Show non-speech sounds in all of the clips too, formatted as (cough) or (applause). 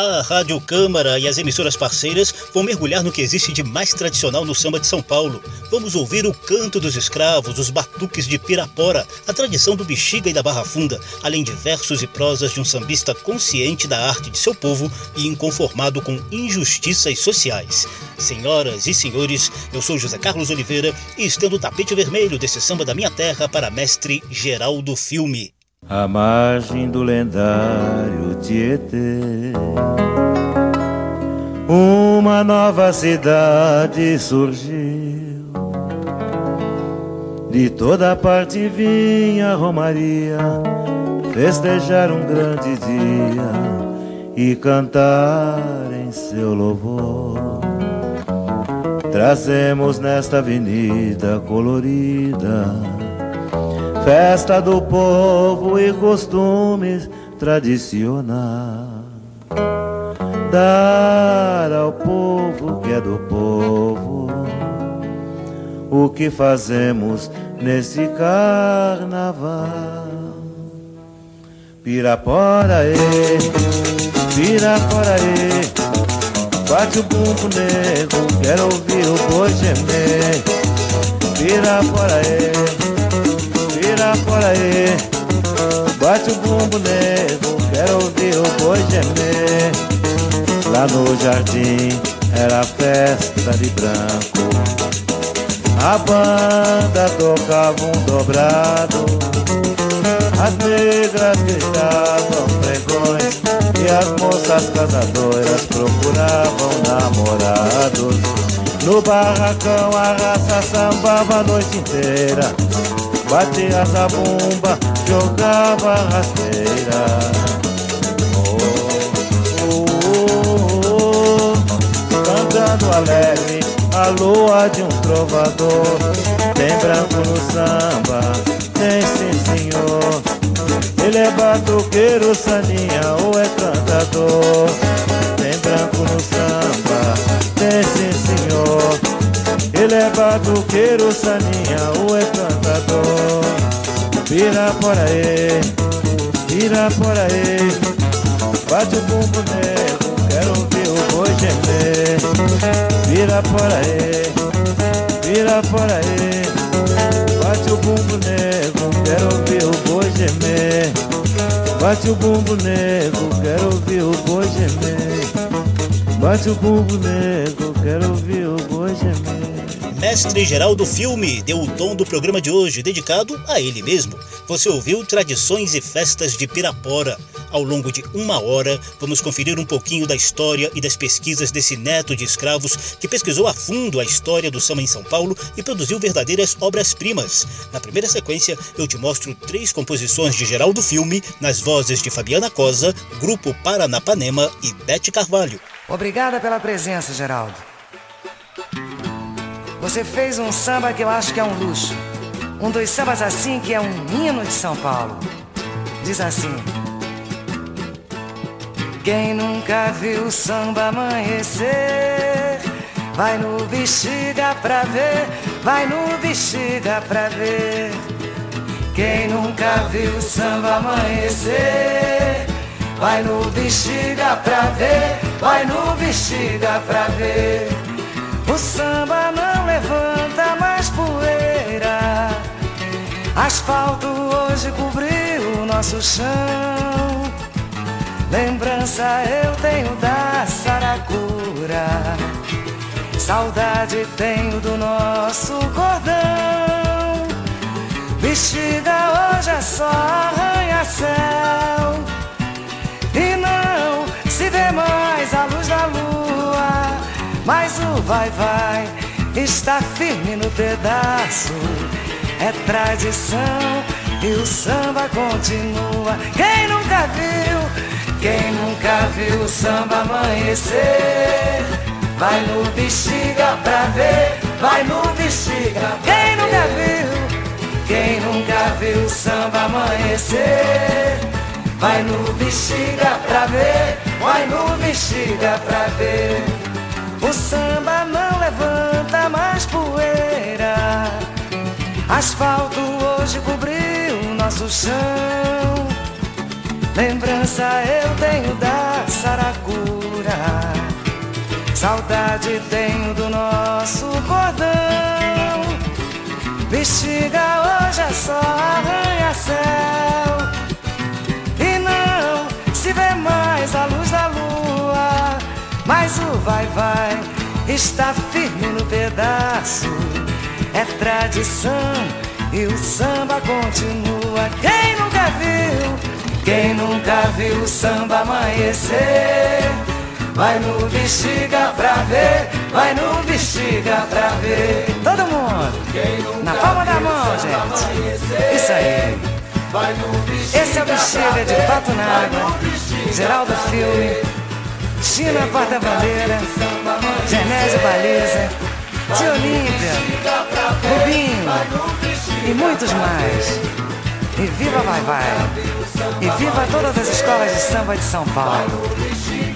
A Rádio Câmara e as emissoras parceiras vão mergulhar no que existe de mais tradicional no samba de São Paulo. Vamos ouvir o canto dos escravos, os batuques de Pirapora, a tradição do bexiga e da barra funda, além de versos e prosas de um sambista consciente da arte de seu povo e inconformado com injustiças sociais. Senhoras e senhores, eu sou José Carlos Oliveira e estendo o tapete vermelho desse samba da minha terra para mestre Geraldo Filme. À margem do lendário Tietê, uma nova cidade surgiu. De toda parte vinha Romaria festejar um grande dia e cantar em seu louvor. Trazemos nesta avenida colorida festa do povo e costumes tradicionais. Dar ao povo que é do povo o que fazemos nesse carnaval. Pirapora, e, pirapora, e, bate o bumbo negro, quero ouvir o boi gemer. Pirapora, e, por aí. Bate o bumbo nego, quero ouvir o boi gemer. Lá no jardim era festa de branco. A banda tocava um dobrado. As negras gritavam pregões E as moças casadoras procuravam namorados. No barracão a raça sambava a noite inteira batia a bomba, jogava rasteira. Oh, oh, oh, oh, cantando alegre, a lua de um trovador. Tem branco no samba, tem sim senhor. Ele é batuqueiro, saninha ou é cantador. Tem branco no samba, tem sim senhor. Ele é batuqueiro, saninha ou é Vira por aí, vira por aí Bate o bumbo negro, quero ouvir o boi gemer Vira por aí, vira por aí Bate o bumbo negro, quero ouvir o boi gemer Bate o bumbo negro, quero ouvir o boi gemer Bate o bumbo negro, quero ouvir o boi gemer mestre geral do filme, deu o tom do programa de hoje, dedicado a ele mesmo. Você ouviu Tradições e Festas de Pirapora. Ao longo de uma hora, vamos conferir um pouquinho da história e das pesquisas desse neto de escravos que pesquisou a fundo a história do samba em São Paulo e produziu verdadeiras obras-primas. Na primeira sequência, eu te mostro três composições de geral do filme nas vozes de Fabiana Cosa, Grupo Paranapanema e Bete Carvalho. Obrigada pela presença, Geraldo. Você fez um samba que eu acho que é um luxo. Um dos sambas assim que é um hino de São Paulo. Diz assim: Quem nunca viu samba amanhecer, vai no bexiga pra ver, vai no bexiga pra ver. Quem nunca viu samba amanhecer, vai no bexiga pra ver, vai no bexiga pra ver. O samba não levanta mais poeira. Asfalto hoje cobriu nosso chão. Lembrança eu tenho da saracura. Saudade tenho do nosso cordão. Bexiga hoje é só arranha-céu. E não se vê mais a luz da lua mas o vai-vai está firme no pedaço. É tradição e o samba continua. Quem nunca viu, quem nunca viu o samba amanhecer? Vai no bexiga pra ver, vai no bexiga. Quem nunca viu, quem nunca viu o samba amanhecer? Vai no bexiga pra ver, vai no bexiga pra ver. O samba não levanta mais poeira. Asfalto hoje cobriu nosso chão. Lembrança eu tenho da saracura. Saudade tenho do nosso cordão. Bexiga hoje é só arranha-céu. Mas o vai-vai está firme no pedaço. É tradição e o samba continua. Quem nunca viu? Quem nunca viu o samba amanhecer? Vai no bexiga pra ver, vai no bexiga pra ver. Todo mundo, na palma da mão, gente. Isso aí. Esse é o bexiga de Pato Nágua, Geraldo Filme, China Porta-Bandeira, Genésio Baliza, Tia Olímpia, Rubinho e muitos mais. E viva Vai Vai! E viva todas as escolas de samba de São Paulo!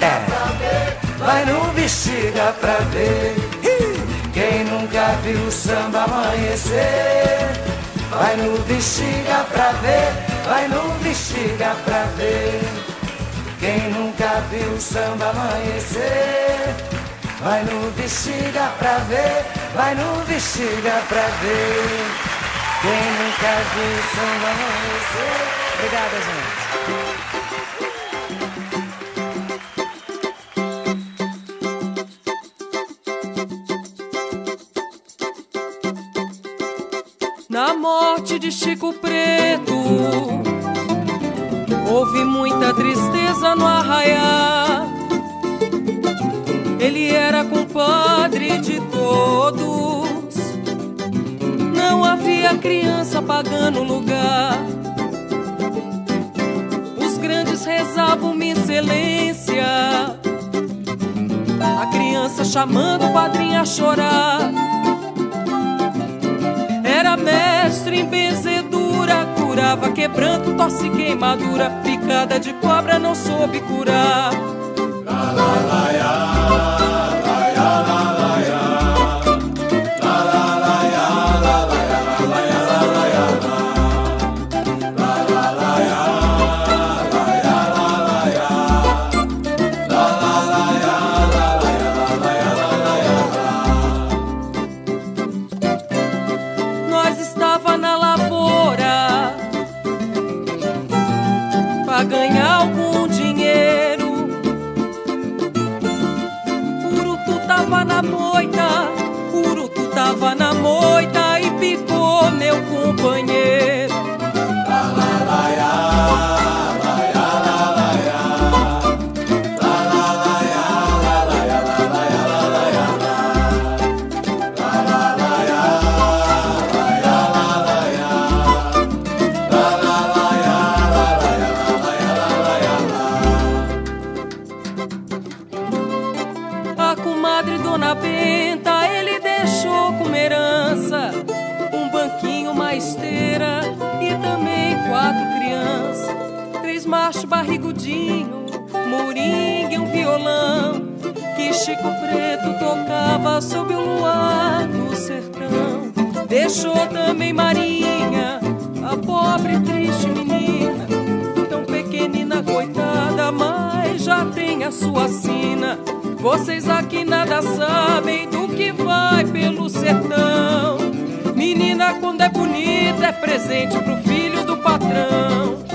É, vai no bexiga pra ver. Quem nunca viu o samba amanhecer? Vai no bexiga pra ver, vai no bexiga pra ver. Quem nunca viu o samba amanhecer? Vai no bexiga pra ver, vai no bexiga pra ver. Quem nunca viu samba amanhecer? Obrigada, gente. Na morte de Chico Preto, houve muita tristeza no arraiar. Ele era compadre de todos não havia criança pagando lugar. Os grandes rezavam minha excelência. A criança chamando o padrinho a chorar. Era mestre em benzedura, curava quebranto, tosse queimadura, picada de cobra não soube curar. La, deixou também Marinha, a pobre e triste menina, tão pequenina, coitada, mas já tem a sua sina. Vocês aqui nada sabem do que vai pelo sertão. Menina, quando é bonita, é presente pro filho do patrão.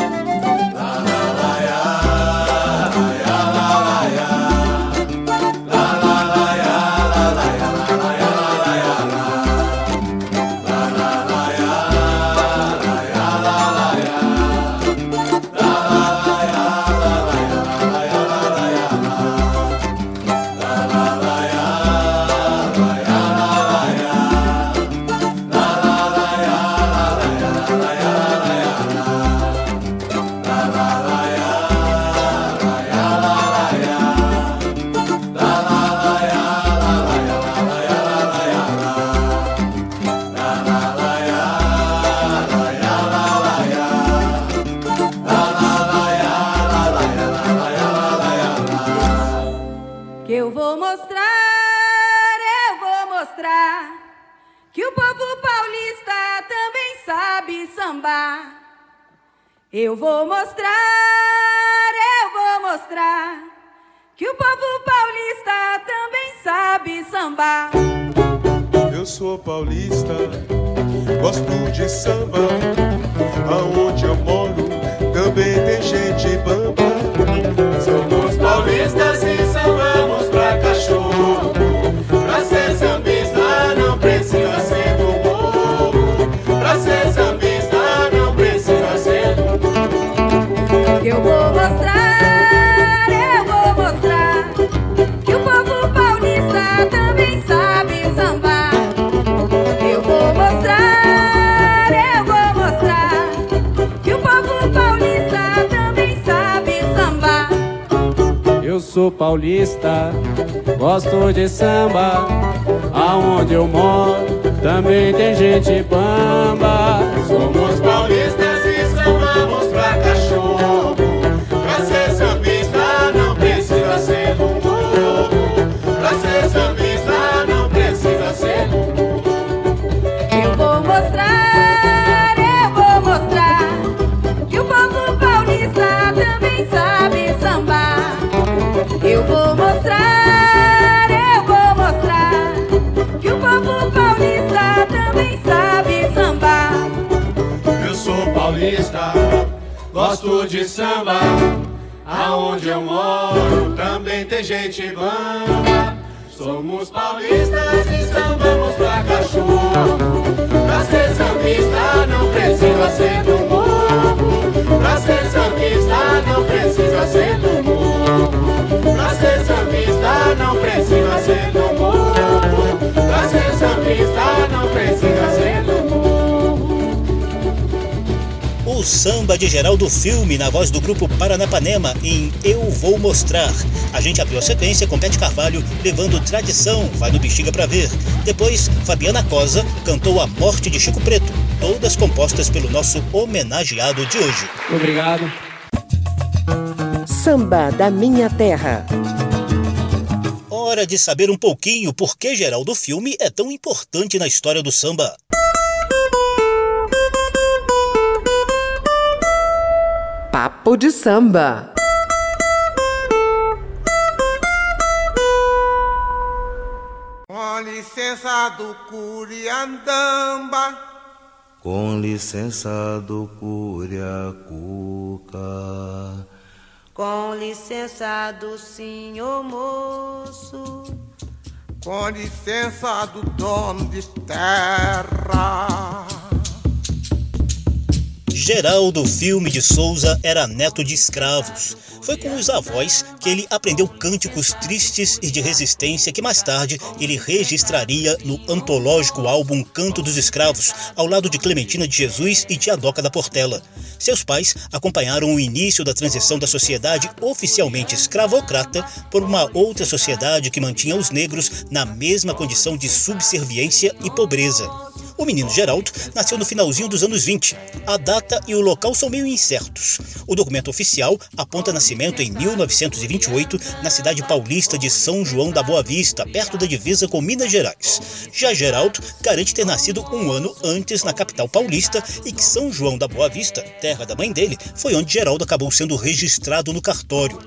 Eu vou mostrar, eu vou mostrar que o povo paulista também sabe sambar. Eu sou paulista, gosto de samba. Aonde eu moro também tem gente bamba. Somos paulistas e sou paulista, gosto de samba. Aonde eu moro também tem gente bamba. Somos paulistas e sambamos pra cachorro. Pra ser sambista não precisa ser um bobo. Pra ser sambista não precisa ser um Eu vou mostrar, eu vou mostrar que o povo paulista também sabe sambar. Eu vou mostrar, eu vou mostrar que o povo paulista também sabe sambar. Eu sou paulista, gosto de samba. Aonde eu moro também tem gente bamba. Somos paulistas e sambamos pra cachorro. Pra ser sambista não precisa ser do morro. Pra ser sambista não precisa ser do morro. Pra ser sambista não precisa ser morro. Pra ser sambista não precisa ser morro. O samba de Geraldo Filme, na voz do grupo Paranapanema, em Eu Vou Mostrar. A gente abriu a sequência com Pet Carvalho levando Tradição, vai no Bexiga pra ver. Depois, Fabiana Cosa cantou A Morte de Chico Preto, todas compostas pelo nosso homenageado de hoje. Obrigado. Samba da Minha Terra. Hora de saber um pouquinho por que Geraldo Filme é tão importante na história do samba. Papo de Samba. Com licença do Curiandamba. Com licença do Curiacuca. Com licença do senhor moço. Com licença do dono de terra. Geraldo Filme de Souza era neto de escravos. Foi com os avós que ele aprendeu cânticos tristes e de resistência que mais tarde ele registraria no antológico álbum Canto dos Escravos, ao lado de Clementina de Jesus e Tiadoca da Portela. Seus pais acompanharam o início da transição da sociedade oficialmente escravocrata por uma outra sociedade que mantinha os negros na mesma condição de subserviência e pobreza. O menino Geraldo nasceu no finalzinho dos anos 20. A data data e o local são meio incertos. O documento oficial aponta nascimento em 1928 na cidade paulista de São João da Boa Vista, perto da divisa com Minas Gerais. Já Geraldo garante ter nascido um ano antes na capital paulista e que São João da Boa Vista, terra da mãe dele, foi onde Geraldo acabou sendo registrado no cartório.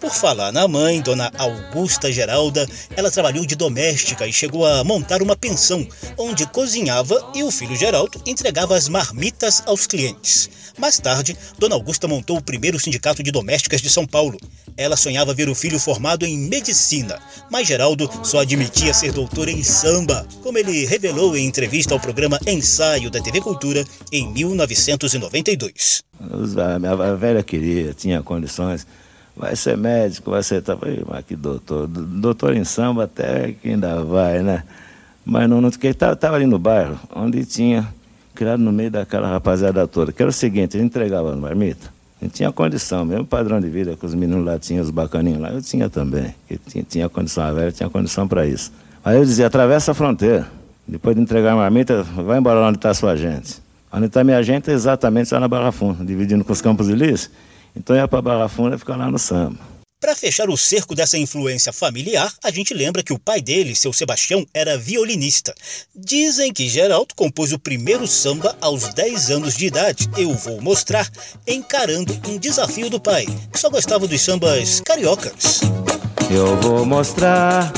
Por falar na mãe, dona Augusta Geralda, ela trabalhou de doméstica e chegou a montar uma pensão, onde cozinhava e o filho Geraldo entregava as marmitas aos clientes antes. Mais tarde, Dona Augusta montou o primeiro sindicato de domésticas de São Paulo. Ela sonhava ver o filho formado em medicina, mas Geraldo só admitia ser doutor em samba, como ele revelou em entrevista ao programa Ensaio da TV Cultura em 1992. A minha velha queria, tinha condições, vai ser médico, vai ser. Mas que doutor? Doutor em samba até que ainda vai, né? Mas não, não, porque estava ali no bairro, onde tinha criado no meio daquela rapaziada toda. Que era o seguinte, a gente entregava no marmita. A gente tinha condição, mesmo padrão de vida que os meninos lá tinham, os bacaninhos lá, eu tinha também. Eu tinha, tinha condição, a velha tinha condição para isso. Aí eu dizia, atravessa a fronteira. Depois de entregar a marmita, vai embora lá onde está a sua gente. Onde está a minha gente é exatamente lá na Barra Funda, dividindo com os Campos Elíseos. Então eu ia para Barra Funda e ficava lá no samba. Para fechar o cerco dessa influência familiar, a gente lembra que o pai dele, seu Sebastião, era violinista. Dizem que Geraldo compôs o primeiro samba aos 10 anos de idade. Eu vou mostrar, encarando um desafio do pai, que só gostava dos sambas cariocas. Eu vou mostrar,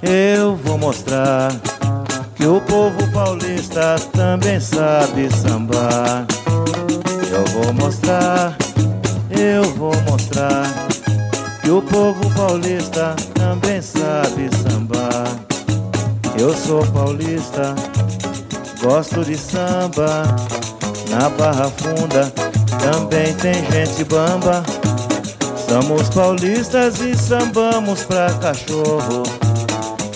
eu vou mostrar que o povo paulista também sabe sambar. Eu vou mostrar, eu vou mostrar que o povo paulista também sabe sambar. Eu sou paulista, gosto de samba. Na Barra Funda também tem gente bamba. Somos paulistas e sambamos pra cachorro.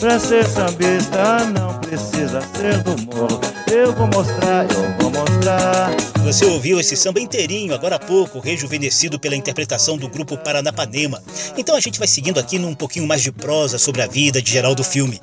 Pra ser sambista não precisa ser do morro. Eu vou mostrar, eu vou mostrar. Você ouviu esse samba inteirinho agora há pouco, rejuvenescido pela interpretação do grupo Paranapanema. Então a gente vai seguindo aqui num pouquinho mais de prosa sobre a vida de Geraldo Filme.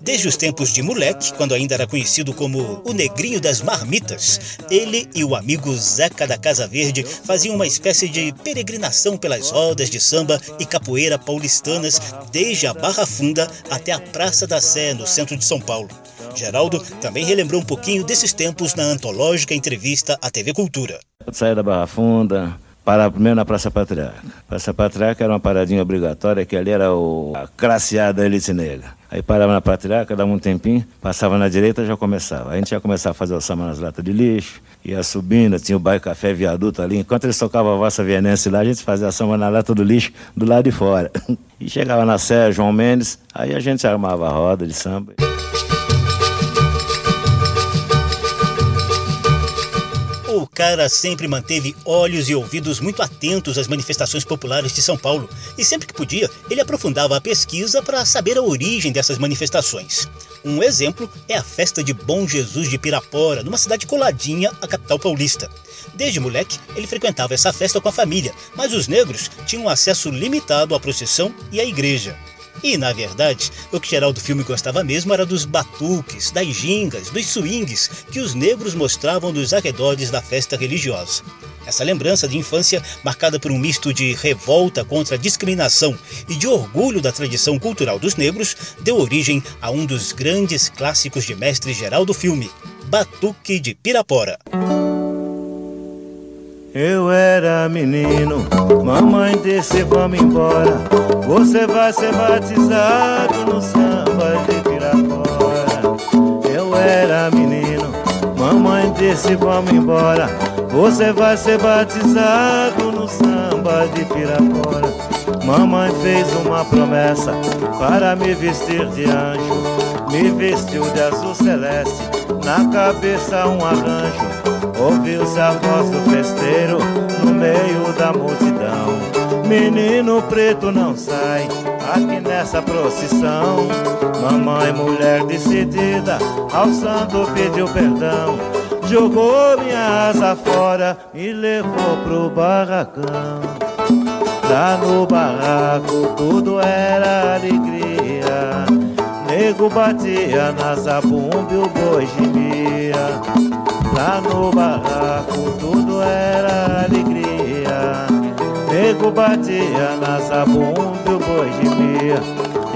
Desde os tempos de moleque, quando ainda era conhecido como o Negrinho das Marmitas, ele e o amigo Zeca da Casa Verde faziam uma espécie de peregrinação pelas rodas de samba e capoeira paulistanas, desde a Barra Funda até a Praça da Sé, no centro de São Paulo. Geraldo também relembrou um pouquinho desses tempos na antológica entrevista à TV Cultura. Saí da Barra Funda, para primeiro na Praça Patriarca. Praça Patriarca era uma paradinha obrigatória, que ali era o, a classeada elite negra. Aí parava na Patriarca, dava um tempinho, passava na direita já começava. Aí a gente ia começar a fazer o samba nas latas de lixo, ia subindo, tinha o bairro Café Viaduto ali. Enquanto eles tocavam a valsa vienense lá, a gente fazia a samba na lata do lixo do lado de fora. (laughs) E chegava na Sé, João Mendes, aí a gente armava a roda de samba. Cara sempre manteve olhos e ouvidos muito atentos às manifestações populares de São Paulo e sempre que podia, ele aprofundava a pesquisa para saber a origem dessas manifestações. Um exemplo é a festa de Bom Jesus de Pirapora, numa cidade coladinha à capital paulista. Desde moleque, ele frequentava essa festa com a família, mas os negros tinham acesso limitado à procissão e à igreja. E, na verdade, o que Geraldo Filme gostava mesmo era dos batuques, das gingas, dos swings que os negros mostravam nos arredores da festa religiosa. Essa lembrança de infância, marcada por um misto de revolta contra a discriminação e de orgulho da tradição cultural dos negros, deu origem a um dos grandes clássicos de mestre Geraldo Filme, Batuque de Pirapora. Eu era menino, mamãe disse vamos embora. Você vai ser batizado no samba de Pirapora. Eu era menino, mamãe disse vamos embora. Você vai ser batizado no samba de Pirapora. Mamãe fez uma promessa para me vestir de anjo. Me vestiu de azul celeste, na cabeça um arranjo. Ouviu-se a voz do festeiro no meio da multidão. Menino preto não sai aqui nessa procissão. Mamãe, mulher decidida, ao santo pediu perdão. Jogou minha asa fora e levou pro barracão. Lá no barraco tudo era alegria. Nego batia na zabumba e o boi gemia. Lá no barraco tudo era alegria. Nego batia na zabumba o boi gemia.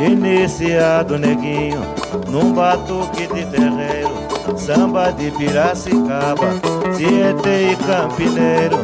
Iniciado neguinho num batuque de terreiro. Samba de Piracicaba, Tietê e Campineiro.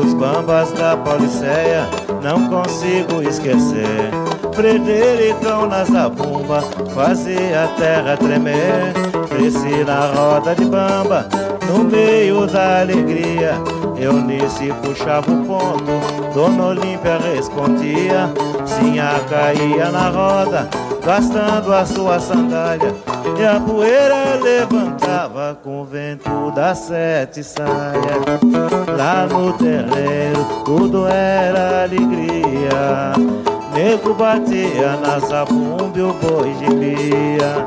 Os bambas da Pauliceia não consigo esquecer. Fredericão na zabumba fazia a terra tremer. Cresci na roda de bamba, no meio da alegria. Eunice puxava o ponto, Dona Olímpia respondia. Sinha caía na roda, gastando a sua sandália. E a poeira levantava com o vento das sete saias. Lá no terreiro tudo era alegria. Nego batia na zabumba e o boi gemia.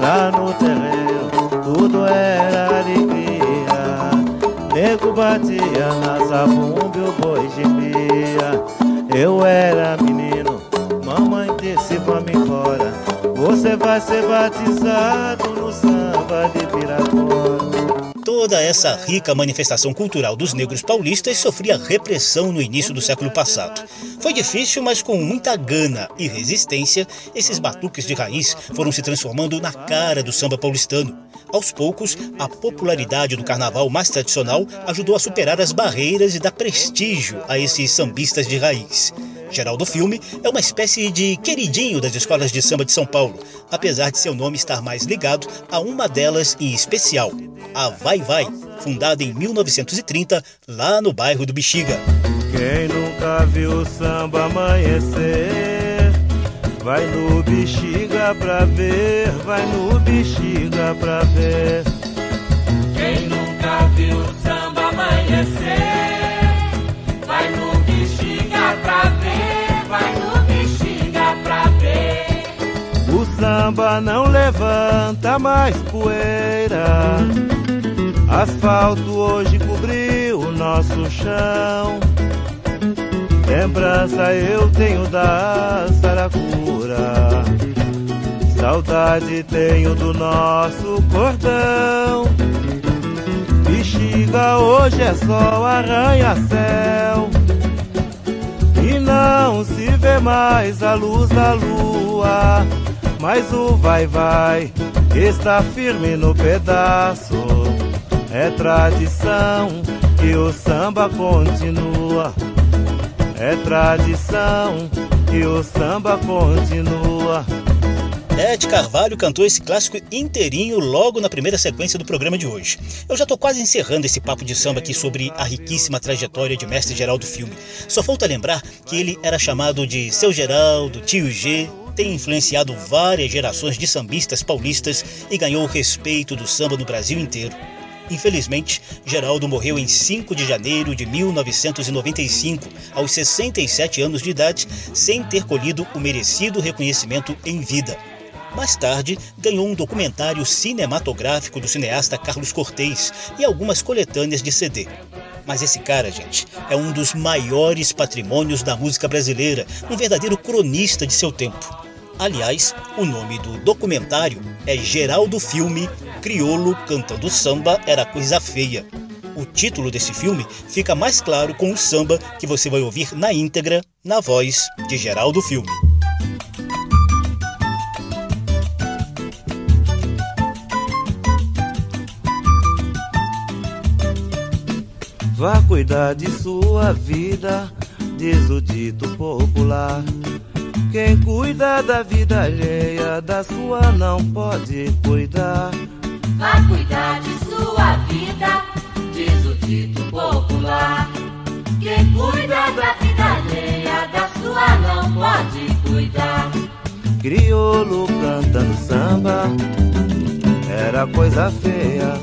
Lá no terreiro tudo era alegria. Nego batia na zabumba e o boi gemia. Eu era menino, mamãe disse vamos embora. Você vai ser batizado no samba de Pirapora. Toda essa rica manifestação cultural dos negros paulistas sofria repressão no início do século passado. Foi difícil, mas com muita gana e resistência, esses batuques de raiz foram se transformando na cara do samba paulistano. Aos poucos, a popularidade do carnaval mais tradicional ajudou a superar as barreiras e dar prestígio a esses sambistas de raiz. Geraldo Filme é uma espécie de queridinho das escolas de samba de São Paulo, apesar de seu nome estar mais ligado a uma delas em especial, a Vai Vai, fundada em 1930 lá no bairro do Bexiga. Quem nunca viu samba amanhecer, vai no Bexiga pra ver, vai no Bexiga pra ver. Quem nunca viu samba amanhecer, samba não levanta mais poeira. Asfalto hoje cobriu o nosso chão. Lembrança eu tenho da Saracura. Saudade tenho do nosso cordão. Bexiga hoje é só arranha-céu. E não se vê mais a luz da lua. Mas o vai-vai está firme no pedaço. É tradição e o samba continua. É tradição e o samba continua. Ed Carvalho cantou esse clássico inteirinho logo na primeira sequência do programa de hoje. Eu já tô quase encerrando esse papo de samba aqui sobre a riquíssima trajetória de mestre Geraldo Filme. Só falta lembrar que ele era chamado de Seu Geraldo, Tio G, tem influenciado várias gerações de sambistas paulistas e ganhou o respeito do samba no Brasil inteiro. Infelizmente, Geraldo morreu em 5 de janeiro de 1995, aos 67 anos de idade, sem ter colhido o merecido reconhecimento em vida. Mais tarde, ganhou um documentário cinematográfico do cineasta Carlos Cortez e algumas coletâneas de CD. Mas esse cara, gente, é um dos maiores patrimônios da música brasileira, um verdadeiro cronista de seu tempo. Aliás, o nome do documentário é Geraldo Filme Criolo Cantando Samba Era Coisa Feia. O título desse filme fica mais claro com o samba que você vai ouvir na íntegra, na voz de Geraldo Filme. Vá cuidar de sua vida, diz o dito popular. Quem cuida da vida alheia, da sua não pode cuidar. Vá cuidar de sua vida, diz o dito popular. Quem cuida da vida alheia, da sua não pode cuidar. Crioulo cantando samba, era coisa feia.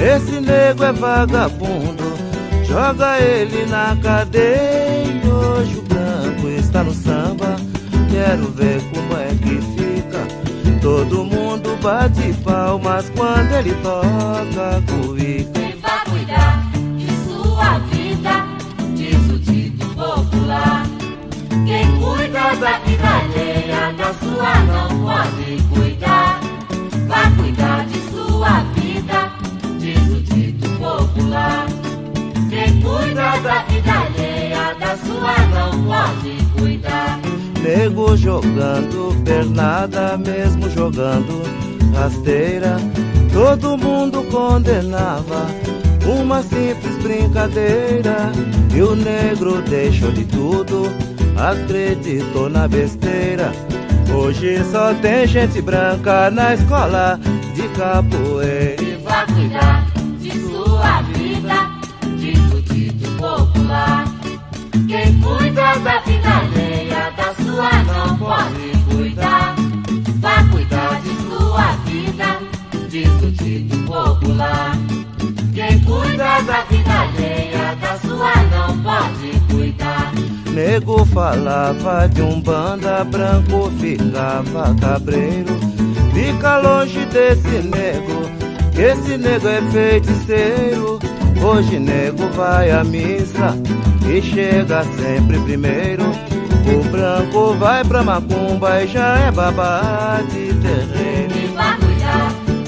Esse nego é vagabundo, joga ele na cadeia. Hoje o branco está no samba, quero ver como é que fica. Todo mundo bate palmas quando ele toca. Quem vai cuidar de sua vida, diz o dito popular. Quem cuida da vida alheia, da sua não pode cuidar. Vá cuidar de sua vida, sua não pode cuidar. Nego jogando pernada, mesmo jogando rasteira. Todo mundo condenava uma simples brincadeira. E o negro deixou de tudo, acreditou na besteira. Hoje só tem gente branca na escola de capoeira. Cuida da vida alheia, da sua não pode cuidar. Vá cuidar de sua vida, diz o dito popular. Quem cuida da vida alheia, da sua não pode cuidar. Nego falava de um banda branco, ficava cabreiro. Fica longe desse nego, que esse nego é feiticeiro. Hoje nego vai à missa e chega sempre primeiro. O branco vai pra macumba e já é babá de terreno. E vá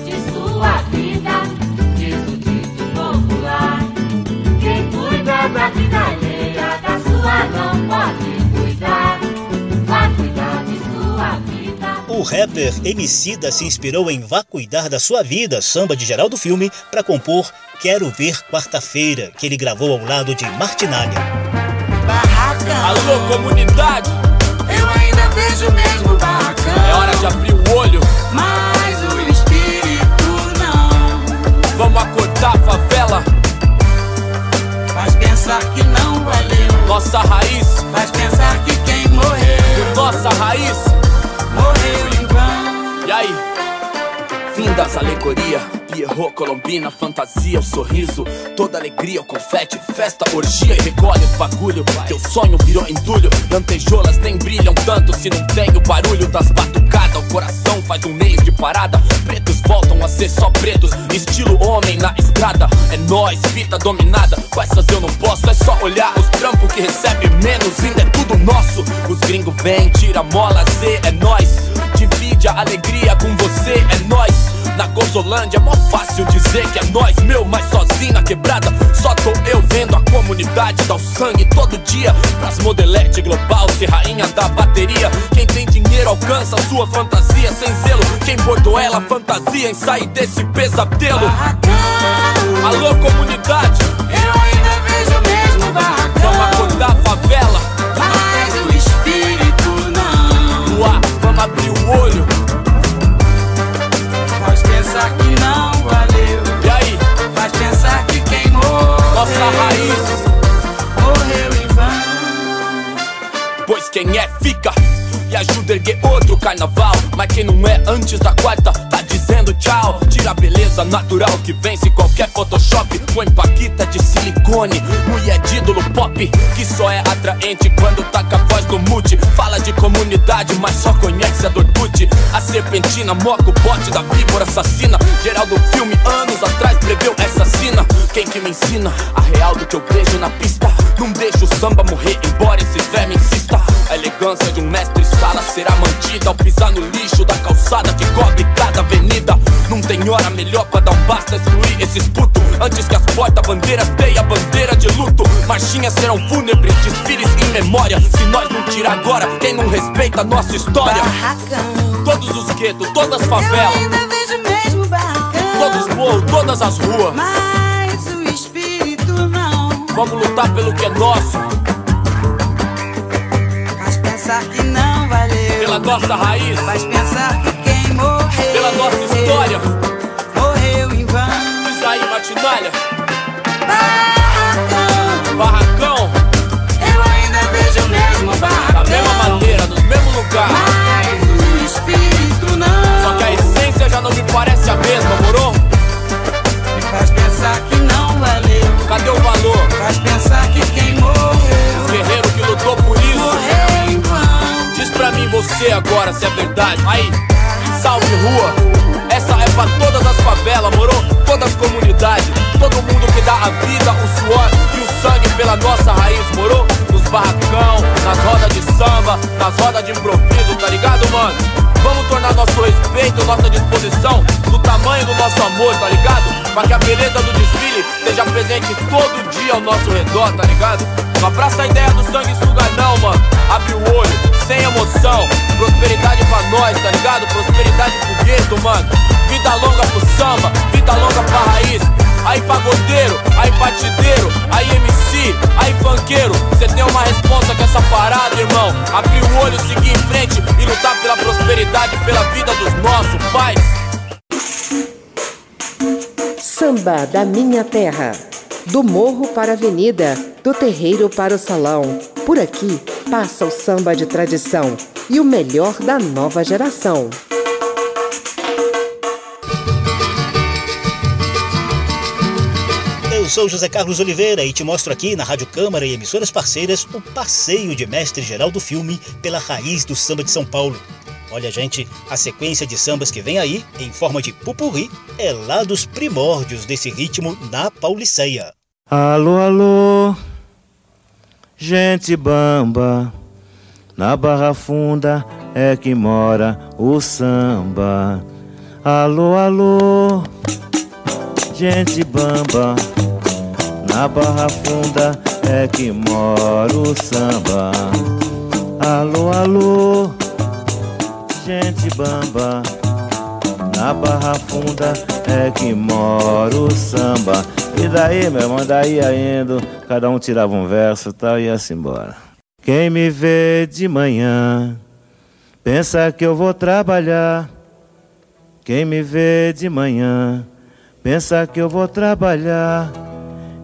de sua vida, diz o dito popular. Quem cuida da vida alheia, da sua não pode O rapper Emicida se inspirou em Vá Cuidar da Sua Vida, samba de geral do filme, para compor Quero Ver Quarta-feira, que ele gravou ao lado de Martinália. Barracão. Alô, comunidade! Eu ainda vejo o mesmo barracão. É hora de abrir o olho. Mas o espírito não. Vamos acordar a favela. Faz pensar que não valeu. Nossa raiz. Faz pensar Fim das alegorias. Pierrot, Colombina, fantasia, o sorriso. Toda alegria, o confete, festa, orgia E recolhe os bagulho. Teu sonho virou entulho. Lantejoulas nem brilham tanto Se não tem o barulho das batucadas. O coração faz um mês de parada. Pretos voltam a ser só pretos. Estilo homem na estrada. É nós, fita dominada. Com essas eu não posso? É só olhar os trampos que recebe menos. Ainda é tudo nosso. Os gringos vêm, tira mola Z É nós Divide a alegria com você É nós na Gozolândia é mó fácil dizer que é nós, meu, mas sozinho na quebrada. Só tô eu vendo a comunidade dar o sangue todo dia. Pras modelete global, ser rainha da bateria. Quem tem dinheiro alcança sua fantasia sem zelo. Quem bordou ela fantasia em sair desse pesadelo. Barracão. Alô, comunidade! Eu ainda vejo mesmo barracão. Vamos acordar a favela. Quem é fica e ajuda a erguer outro carnaval. Mas quem não é antes da quarta tá dizendo tchau. Tira a beleza natural que vence qualquer Photoshop. Põe paquita de silicone, mulher de ídolo pop. Que só é atraente quando taca a voz no mute. Fala de comunidade, mas só conhece a Dortmund. A serpentina moca o bote da víbora assassina. Geral do filme, anos atrás, preveu essa cena. Quem que me ensina a real do que eu vejo na pista? Não deixa o samba morrer, embora esse verme insista. A elegância de um mestre sala será mantida ao pisar no lixo da calçada que cobre cada avenida. Não tem hora melhor pra dar um basta, excluir esses putos. Antes que as porta-bandeiras deem a bandeira de luto. Marchinhas serão fúnebres, desfiles em memória. Se nós não tirar agora, quem não respeita a nossa história? Barracão. Todos os guetos, todas as Eu favelas, ainda vejo o mesmo barracão. todos os morros, todas as ruas. Mas o espírito não. Vamos lutar pelo que é nosso, pensar que não valeu. pela nossa raiz, Faz pensar que quem morreu. pela nossa história. Morreu em vão. Diz aí, Matinalha, Barracão. barracão, Eu ainda vejo o mesmo da barracão. mesma maneira, no mesmo lugar. Mas o espírito não. Só que a essência já não me parece a mesma, moro? Me faz pensar que não valeu. Cadê o valor? Faz pensar que quem morreu. O guerreiro que lutou por isso. Morreu pra mim você agora se é verdade. Aí, salve rua. Essa é pra todas as favelas, moro? Todas as comunidades. Todo mundo que dá a vida, o suor e o sangue pela nossa raiz, moro? Nos barracão, nas rodas de samba, nas rodas de improviso, tá ligado, mano? Vamos tornar nosso respeito, nossa disposição do tamanho do nosso amor, tá ligado? Pra que a beleza do desfile esteja presente todo dia ao nosso redor, tá ligado? Não abraça a ideia do sangue suga não, mano. Abre o olho, sem emoção. Prosperidade pra nós, tá ligado? Prosperidade pro gueto, mano. Vida longa pro samba, vida longa pra raiz. Aí pagodeiro, aí batideiro, aí MC, aí funkeiro. Cê tem uma responsa com essa parada, irmão. Abrir o olho, seguir em frente e lutar pela prosperidade, pela vida dos nossos pais. Samba da minha terra. Do morro para a avenida, do terreiro para o salão. Por aqui passa o samba de tradição e o melhor da nova geração. Eu sou José Carlos Oliveira e te mostro aqui na Rádio Câmara e emissoras parceiras o passeio de mestre geral do filme pela raiz do samba de São Paulo. Olha, gente, a sequência de sambas que vem aí, em forma de pupurri, é lá dos primórdios desse ritmo na Pauliceia. Alô, alô, gente bamba, na Barra Funda é que mora o samba. Alô, alô, gente bamba, na Barra Funda é que mora o samba. Alô, alô, gente bamba. Na Barra Funda é que mora o samba. E daí, meu irmão, daí indo, cada um tirava um verso e tal, e se embora. Quem me vê de manhã, pensa que eu vou trabalhar. Quem me vê de manhã, pensa que eu vou trabalhar.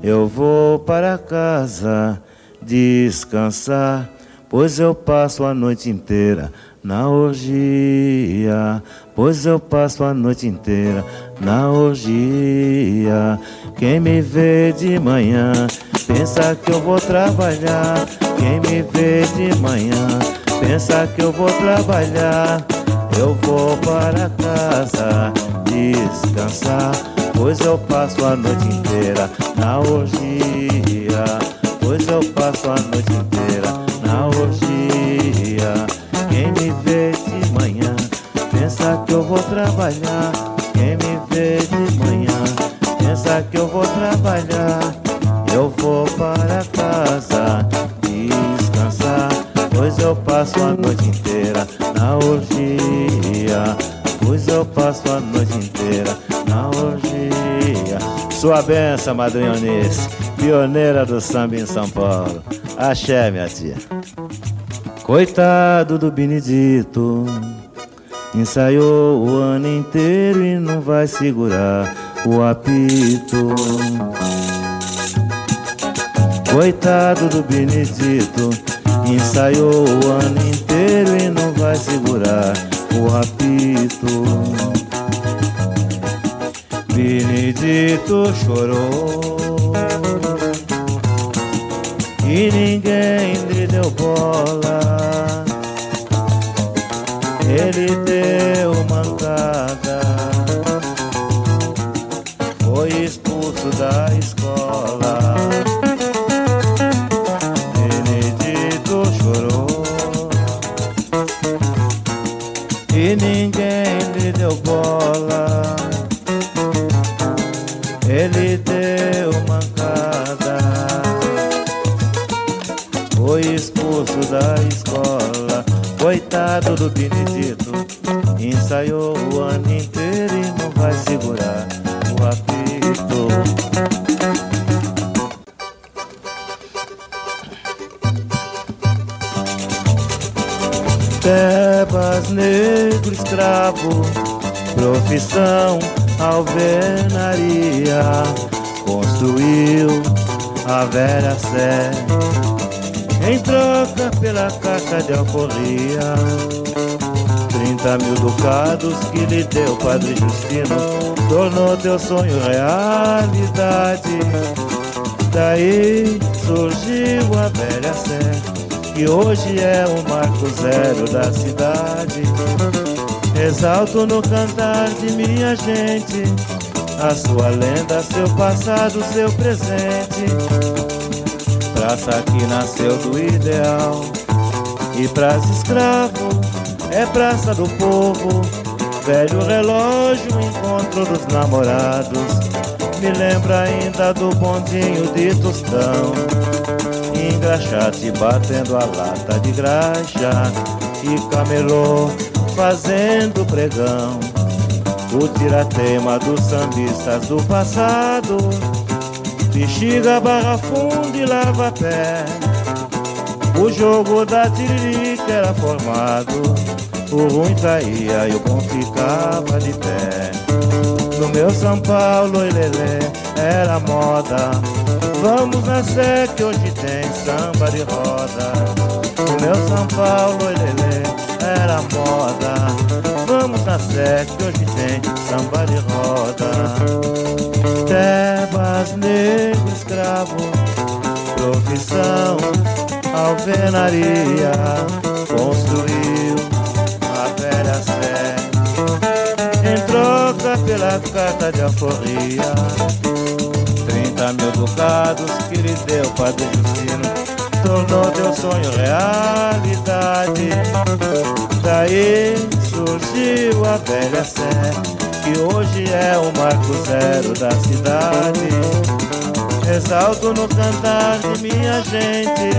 Eu vou para casa descansar, pois eu passo a noite inteira na orgia, pois eu passo a noite inteira na orgia. Quem me vê de manhã pensa que eu vou trabalhar. Quem me vê de manhã pensa que eu vou trabalhar. Eu vou para casa descansar, pois eu passo a noite inteira na orgia. Pois eu passo a noite inteira benção, madrinha Eunice, pioneira do samba em São Paulo. Axé, minha tia. Coitado do Benedito, ensaiou o ano inteiro e não vai segurar o apito. Coitado do Benedito, ensaiou o ano inteiro e não vai segurar Benedito chorou e ninguém lhe deu bola. Ele Tebas negro escravo, profissão alvenaria, construiu a velha sé em troca pela caca de alforria. Trinta mil ducados que lhe deu Padre Justino, tornou teu sonho realidade. Daí surgiu a velha sé, que hoje é o marco zero da cidade. Exalto no cantar de minha gente, a sua lenda, seu passado, seu presente. Praça que nasceu do ideal, e praça escravo é praça do povo. Velho relógio, encontro dos namorados, me lembra ainda do bondinho de Tostão. Engraxate batendo a lata de graxa e camelô fazendo pregão. O tiratema dos sambistas do passado, bexiga, barra funda e lava pé. O jogo da tiririca era formado, o ruim caía e o bom ficava de pé. No meu São Paulo, lelê, era moda. Vamos na que hoje tem samba de roda. No meu São Paulo, lelê, era moda. Vamos na que hoje tem samba de roda. Tebas, negro, escravo, profissão, alvenaria, construiu a velha sé. Em troca pela carta de alforria, trinta mil ducados que lhe deu Padre Justino, tornou teu sonho realidade. Daí surgiu a velha sé, que hoje é o marco zero da cidade. Exalto no cantar de minha gente,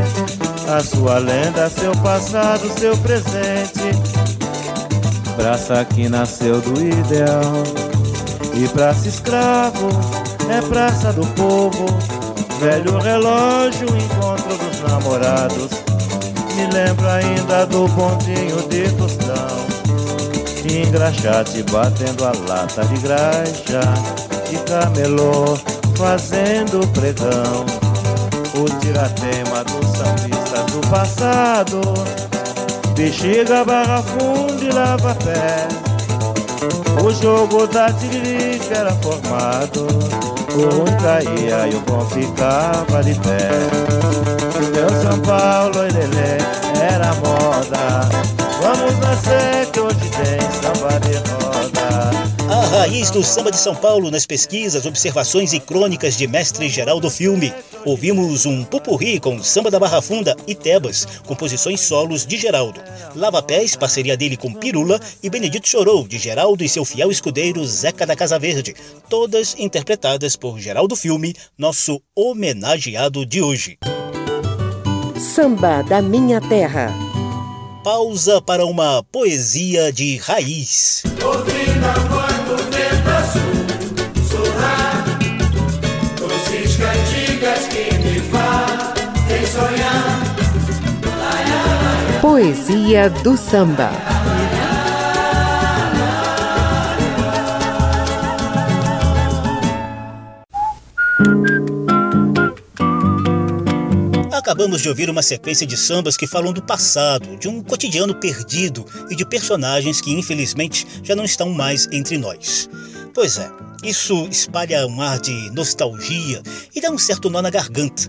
a sua lenda, seu passado, seu presente. praça que nasceu do ideal. E praça escravo é praça do povo. Velho relógio, encontro dos namorados. Me lembro ainda do bondinho de tostão. Engraxate batendo a lata de graxa. E camelô fazendo pregão. O tiratema do sambista do passado Bexiga, barra funda e lava pé O jogo da tiririca era formado O caía e o bom ficava de pé. Meu São Paulo, Lelê, era moda. Vamos nascer que hoje tem samba de roda raiz do samba de São Paulo nas pesquisas, observações e crônicas de mestre geral do filme. Ouvimos um pupurri com Samba da Barra Funda e Tebas, composições solos de Geraldo. Lava Pés, parceria dele com Pirula e Benedito Chorou, de Geraldo e seu fiel escudeiro Zeca da Casa Verde, todas interpretadas por Geraldo Filme, nosso homenageado de hoje. Samba da Minha Terra. Pausa para uma poesia de raiz. Poesia do samba. Acabamos de ouvir uma sequência de sambas que falam do passado, de um cotidiano perdido e de personagens que infelizmente já não estão mais entre nós. Pois é, isso espalha um ar de nostalgia e dá um certo nó na garganta.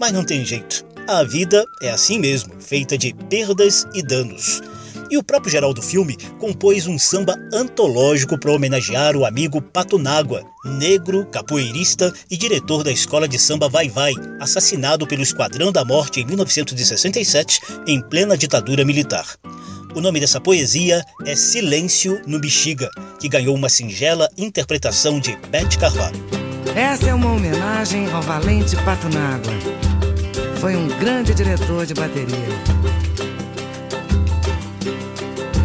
Mas não tem jeito. A vida é assim mesmo, feita de perdas e danos. E o próprio Geraldo Filme compôs um samba antológico para homenagear o amigo Patunágua, negro, capoeirista e diretor da escola de samba Vai Vai, assassinado pelo Esquadrão da Morte em 1967, em plena ditadura militar. O nome dessa poesia é Silêncio no Bexiga, que ganhou uma singela interpretação de Beth Carvalho. Essa é uma homenagem ao valente Patunágua. Foi um grande diretor de bateria.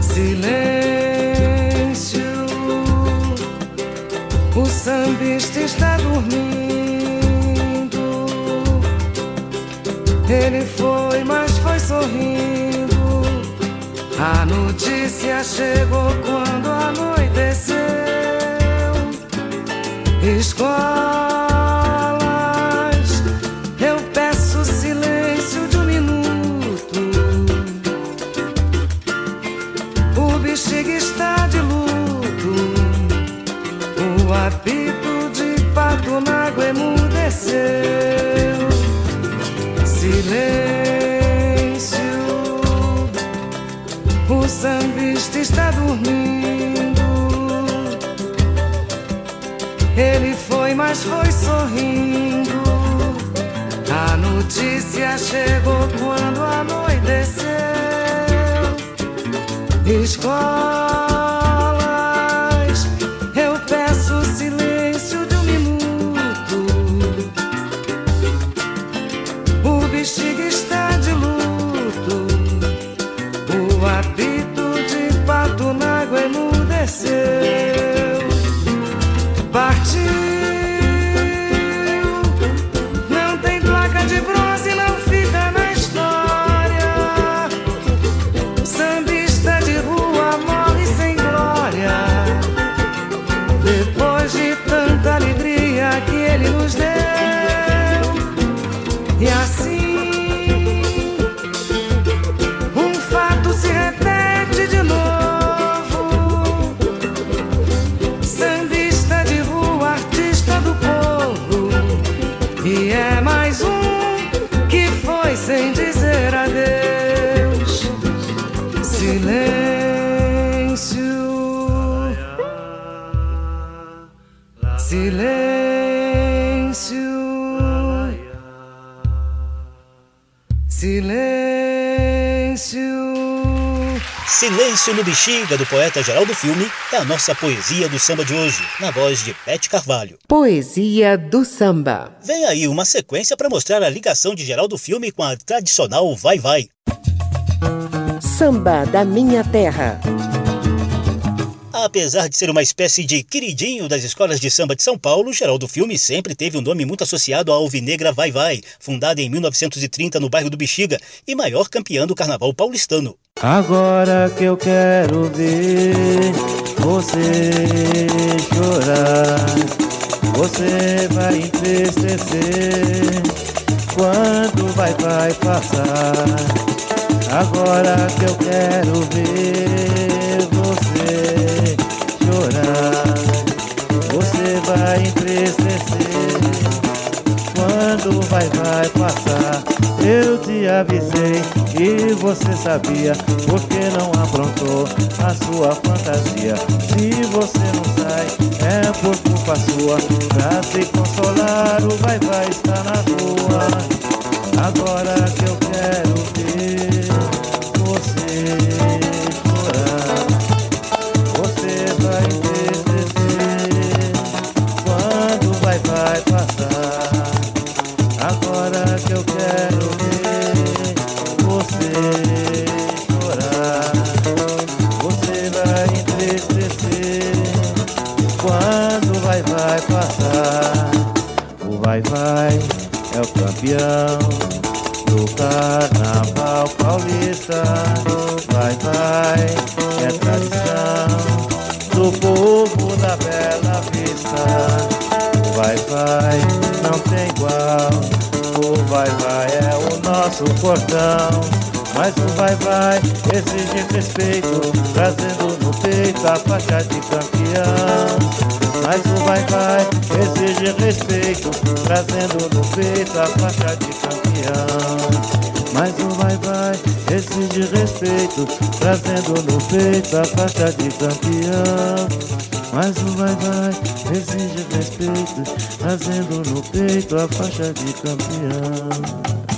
Silêncio, o sambista está dormindo. Ele foi, mas foi sorrindo. A notícia chegou quando anoiteceu. Escolas, na água emudeceu. Silêncio, o sambista está dormindo. Ele foi, mas foi sorrindo. A notícia chegou quando anoiteceu. Escolas, Bexiga, do poeta Geraldo Filme, é a nossa poesia do samba de hoje, na voz de Beth Carvalho. Poesia do samba. Vem aí uma sequência para mostrar a ligação de Geraldo Filme com a tradicional Vai Vai. Samba da Minha Terra. Apesar de ser uma espécie de queridinho das escolas de samba de São Paulo, Geraldo Filme sempre teve um nome muito associado à Alvinegra Vai Vai, fundada em 1930 no bairro do Bexiga e maior campeã do carnaval paulistano. Agora que eu quero ver você chorar, você vai entristecer quando vai vai passar. Agora que eu quero ver entristecer quando vai vai passar. Eu te avisei e você sabia, porque não aprontou a sua fantasia. Se você não sai, é por culpa sua. Pra se consolar, o vai vai está na rua. Agora que eu quero ver vai vai é o campeão do carnaval paulista. Vai vai é tradição do povo da bela vista. Vai vai não tem igual. O vai vai é o nosso cordão. Mas o vai vai exige respeito, trazendo no peito a faixa de campeão. Mas o vai vai exige respeito, trazendo no peito a faixa de campeão. Mas o vai vai exige respeito, trazendo no peito a faixa de campeão. Mas o vai vai exige respeito, trazendo no peito a faixa de campeão.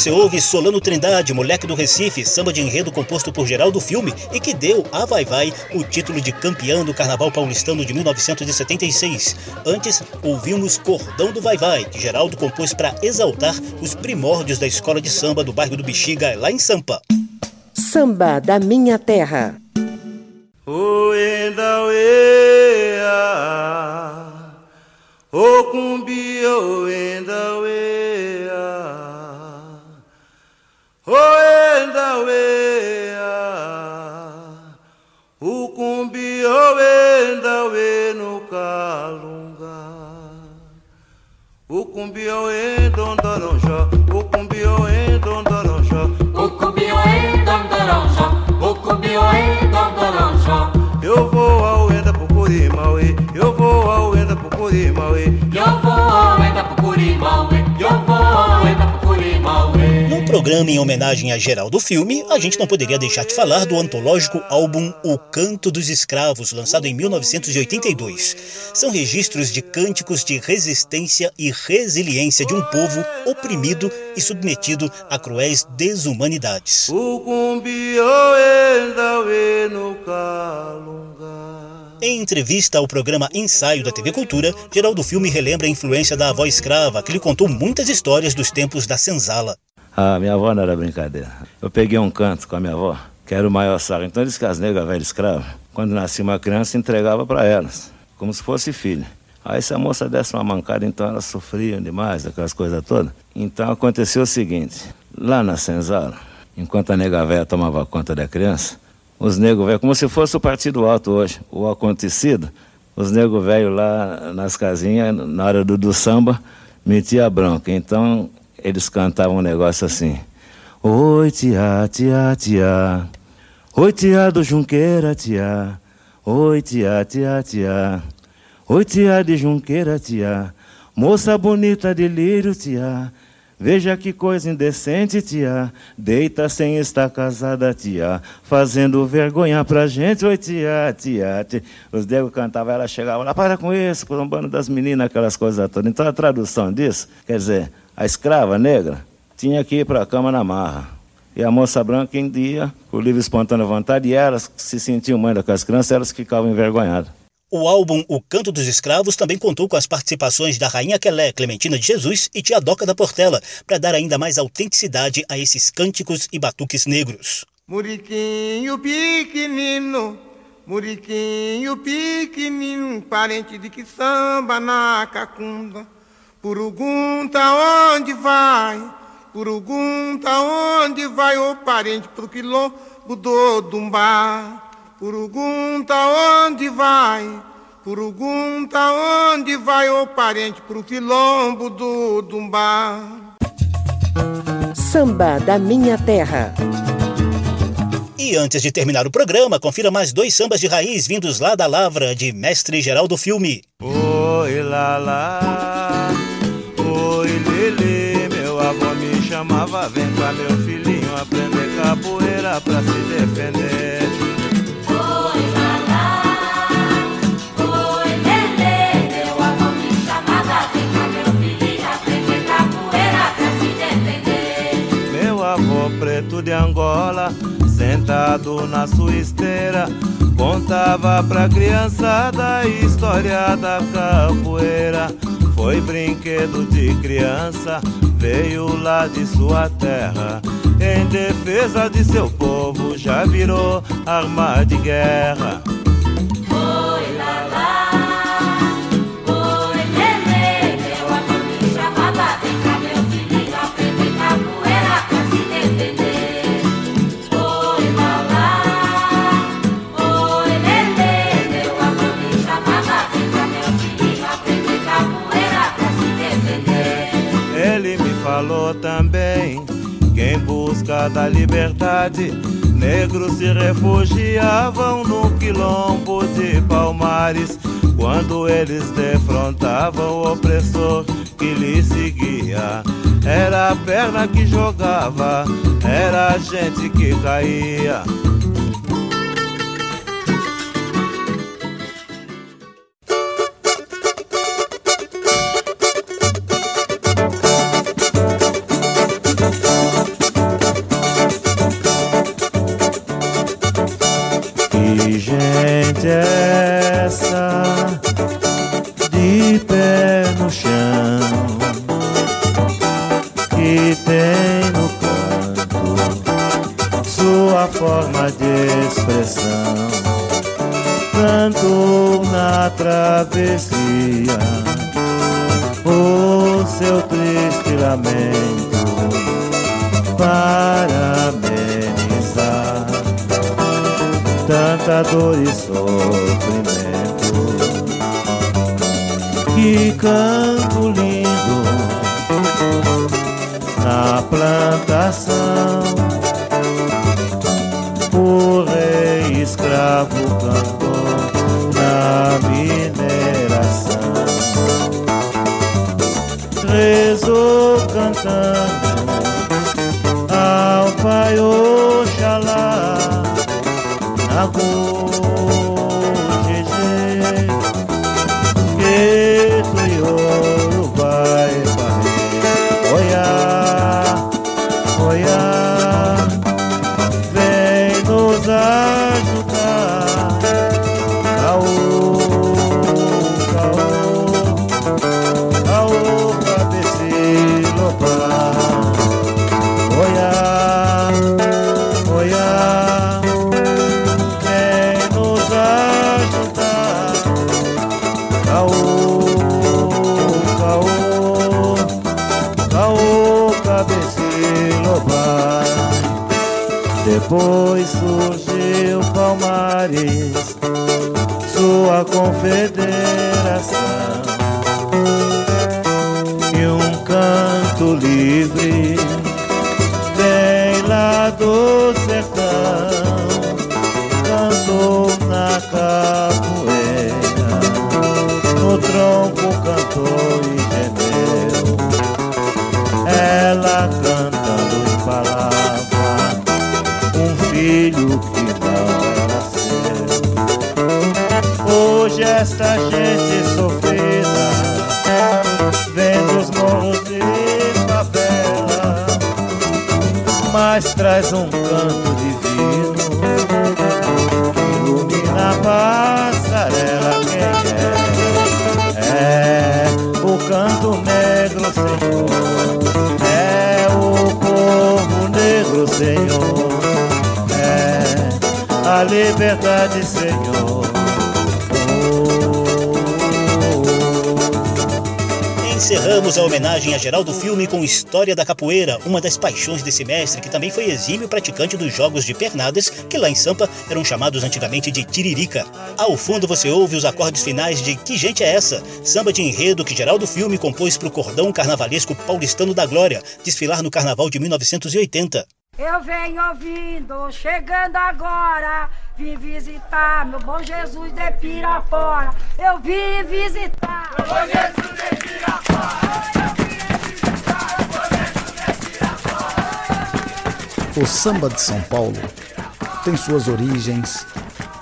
Você ouve Solano Trindade, moleque do Recife, samba de enredo composto por Geraldo Filme e que deu a Vai Vai o título de campeão do Carnaval Paulistano de 1976. Antes, ouvimos Cordão do Vai Vai, que Geraldo compôs para exaltar os primórdios da escola de samba do bairro do Bexiga, lá em Sampa. Samba da Minha Terra. O cumbi oenda ondoronjó, o cumbi oenda ondoronjó, o cumbi oenda ondoronjó, o cumbi oenda ondoronjó. Eu vou ao Enda Pucurimauê, eu vou ao Enda Pucurimauê, eu vou ao Enda Pucurimauê, eu Num programa em homenagem a Geraldo Filme, a gente não poderia deixar de falar do antológico álbum O Canto dos Escravos, lançado em 1982. São registros de cânticos de resistência e resiliência de um povo oprimido e submetido a cruéis desumanidades. O cumbi oenda we no calunga. Em entrevista ao programa Ensaio da TV Cultura, Geraldo Filme relembra a influência da avó escrava, que lhe contou muitas histórias dos tempos da senzala. Ah, minha avó não era brincadeira. Eu peguei um canto com a minha avó, que era o maior saco. Então eles que as negras velhas escravas, quando nascia uma criança, entregava para elas, como se fosse filho. Aí se a moça desse uma mancada, então elas sofriam demais, aquelas coisas todas. Então aconteceu o seguinte, lá na senzala, enquanto a nega velha tomava conta da criança, os negros velhos, como se fosse o Partido Alto hoje, o acontecido, os negros velhos lá nas casinhas, na hora do, do samba, metia bronca. Então eles cantavam um negócio assim: Oi, tia, tia, tia. Oi, tia do Junqueira, tia. Oi, tia, tia, tia. Oi, tia de Junqueira, tia. Moça bonita de lírio, tia. Veja que coisa indecente, tia. Deita sem estar casada, tia. Fazendo vergonha pra gente, oi, tia, tia. tia. Os negros cantavam, ela chegava lá, para com isso, bando das meninas, aquelas coisas todas. Então a tradução disso, quer dizer, a escrava negra tinha que ir para a cama na marra. E a moça branca em dia, por livre e espontânea vontade, e elas se sentiam mãe daquelas crianças, elas ficavam envergonhadas. O álbum O Canto dos Escravos também contou com as participações da Rainha Quelé, Clementina de Jesus e Tia Doca da Portela, para dar ainda mais autenticidade a esses cânticos e batuques negros. Muriquinho pequenino, muriquinho pequenino, parente de que samba na cacunda. Purugunta onde vai, Purugunta onde vai, ô parente pro quilombo do Dumbá. Purugunta onde vai, Purugunta onde vai, ô parente pro quilombo do Dumbá. Samba da Minha Terra. E antes de terminar o programa, confira mais dois sambas de raiz vindos lá da Lavra, de Mestre Geraldo Filme. Oi, lá, lá. Oi, lele, meu avô me chamava, vem cá meu filhinho aprender capoeira pra se defender. Sentado na sua esteira, contava pra criançada a história da capoeira. Foi brinquedo de criança, veio lá de sua terra. Em defesa de seu povo, já virou arma de guerra. Liberdade, negros se refugiavam no quilombo de Palmares. Quando eles defrontavam o opressor que lhe seguia, era a perna que jogava, era a gente que caía. Na sua Esta gente sofrida vem dos morros de favela, mas traz um canto divino que ilumina a passarela. Quem é? É o canto negro, Senhor. É o povo negro, Senhor. É a liberdade, Senhor. Encerramos a homenagem a Geraldo Filme com História da Capoeira, uma das paixões desse mestre que também foi exímio praticante dos jogos de pernadas, que lá em Sampa eram chamados antigamente de tiririca. Ao fundo você ouve os acordes finais de Que Gente é Essa? Samba de enredo que Geraldo Filme compôs para o cordão carnavalesco paulistano da Glória, desfilar no carnaval de 1980. Eu venho ouvindo, chegando agora. Vim visitar meu bom Jesus de Pirapora. Eu vim visitar. Meu bom Jesus de Pirapora. O samba de São Paulo tem suas origens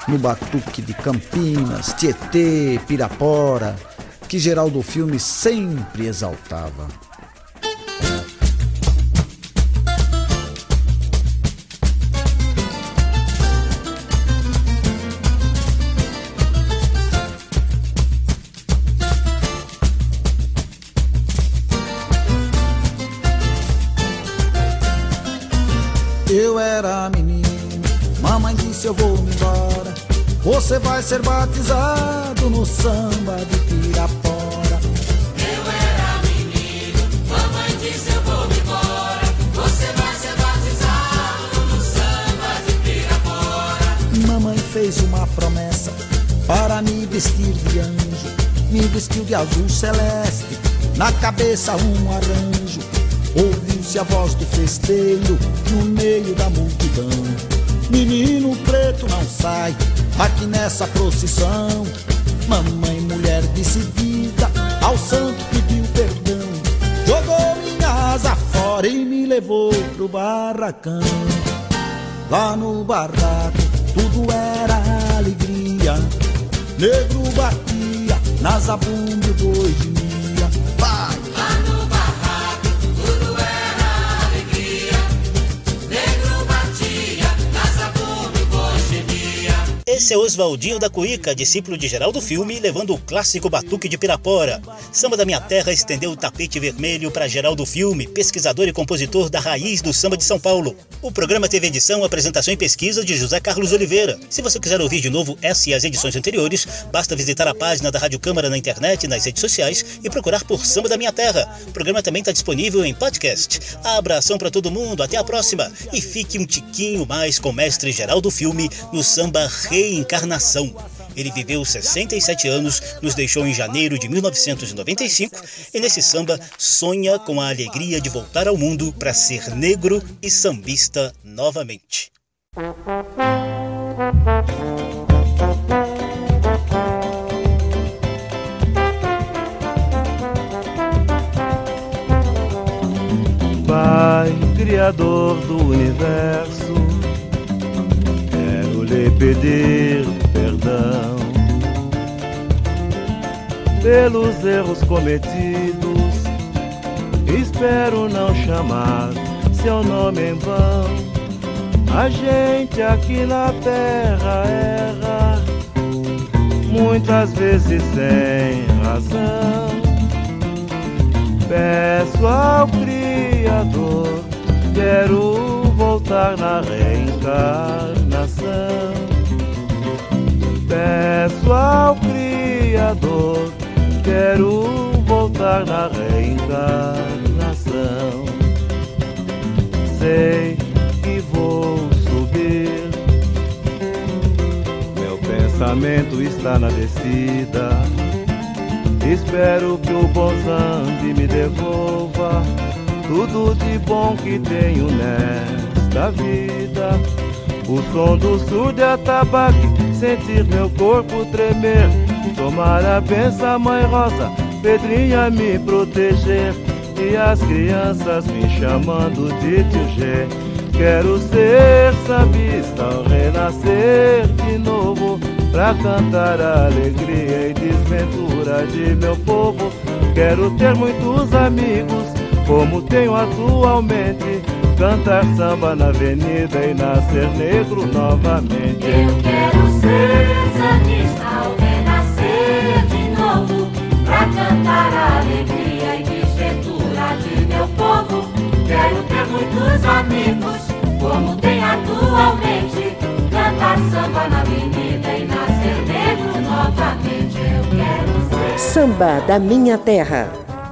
no batuque de Campinas, Tietê, Pirapora, que Geraldo Filme sempre exaltava. Eu vou embora. Você vai ser batizado no samba de Pirapora. Eu era menino, mamãe disse eu vou embora. Você vai ser batizado no samba de Pirapora. Mamãe fez uma promessa para me vestir de anjo. Me vestiu de azul celeste, na cabeça um arranjo. Ouviu-se a voz do festeiro no meio da multidão. Menino preto não sai aqui nessa procissão. Mamãe, mulher decidida, ao santo pediu perdão. Jogou minha asa fora e me levou pro barracão. Lá no barraco tudo era alegria. Negro batia na zabumba e o Esse é Oswaldinho da Cuíca, discípulo de Geraldo Filme, levando o clássico Batuque de Pirapora. Samba da Minha Terra estendeu o tapete vermelho para Geraldo Filme, pesquisador e compositor da raiz do samba de São Paulo. O programa teve edição, apresentação e pesquisa de José Carlos Oliveira. Se você quiser ouvir de novo essa e as edições anteriores, basta visitar a página da Rádio Câmara na internet e nas redes sociais e procurar por Samba da Minha Terra. O programa também está disponível em podcast. Abração para todo mundo, até a próxima e fique um tiquinho mais com o mestre Geraldo Filme no samba Reencarnação. Ele viveu 67 anos, nos deixou em janeiro de 1995 e nesse samba sonha com a alegria de voltar ao mundo para ser negro e sambista novamente. Pai, Criador do universo, lhe pedir perdão pelos erros cometidos. Espero não chamar seu nome em vão. A gente aqui na terra erra, muitas vezes sem razão. Peço ao Criador, quero voltar na reencarnação. Peço ao Criador, quero voltar na reencarnação. Sei que vou subir, meu pensamento está na descida. Espero que o bom me devolva tudo de bom que tenho nesta vida. O som do surdo é atabaque, sentir meu corpo tremer. Tomar a benção, mãe rosa, Pedrinha me proteger. E as crianças me chamando de tio. Quero ser sambista renascer de novo. Pra cantar a alegria e desventura de meu povo. Quero ter muitos amigos, como tenho atualmente. Cantar samba na avenida e nascer negro novamente. Eu quero ser sambista ao renascer de novo Pra cantar a alegria e desventura de meu povo Quero ter muitos amigos, como tem atualmente Cantar samba na avenida e nascer negro novamente Eu quero ser Samba da Minha Terra.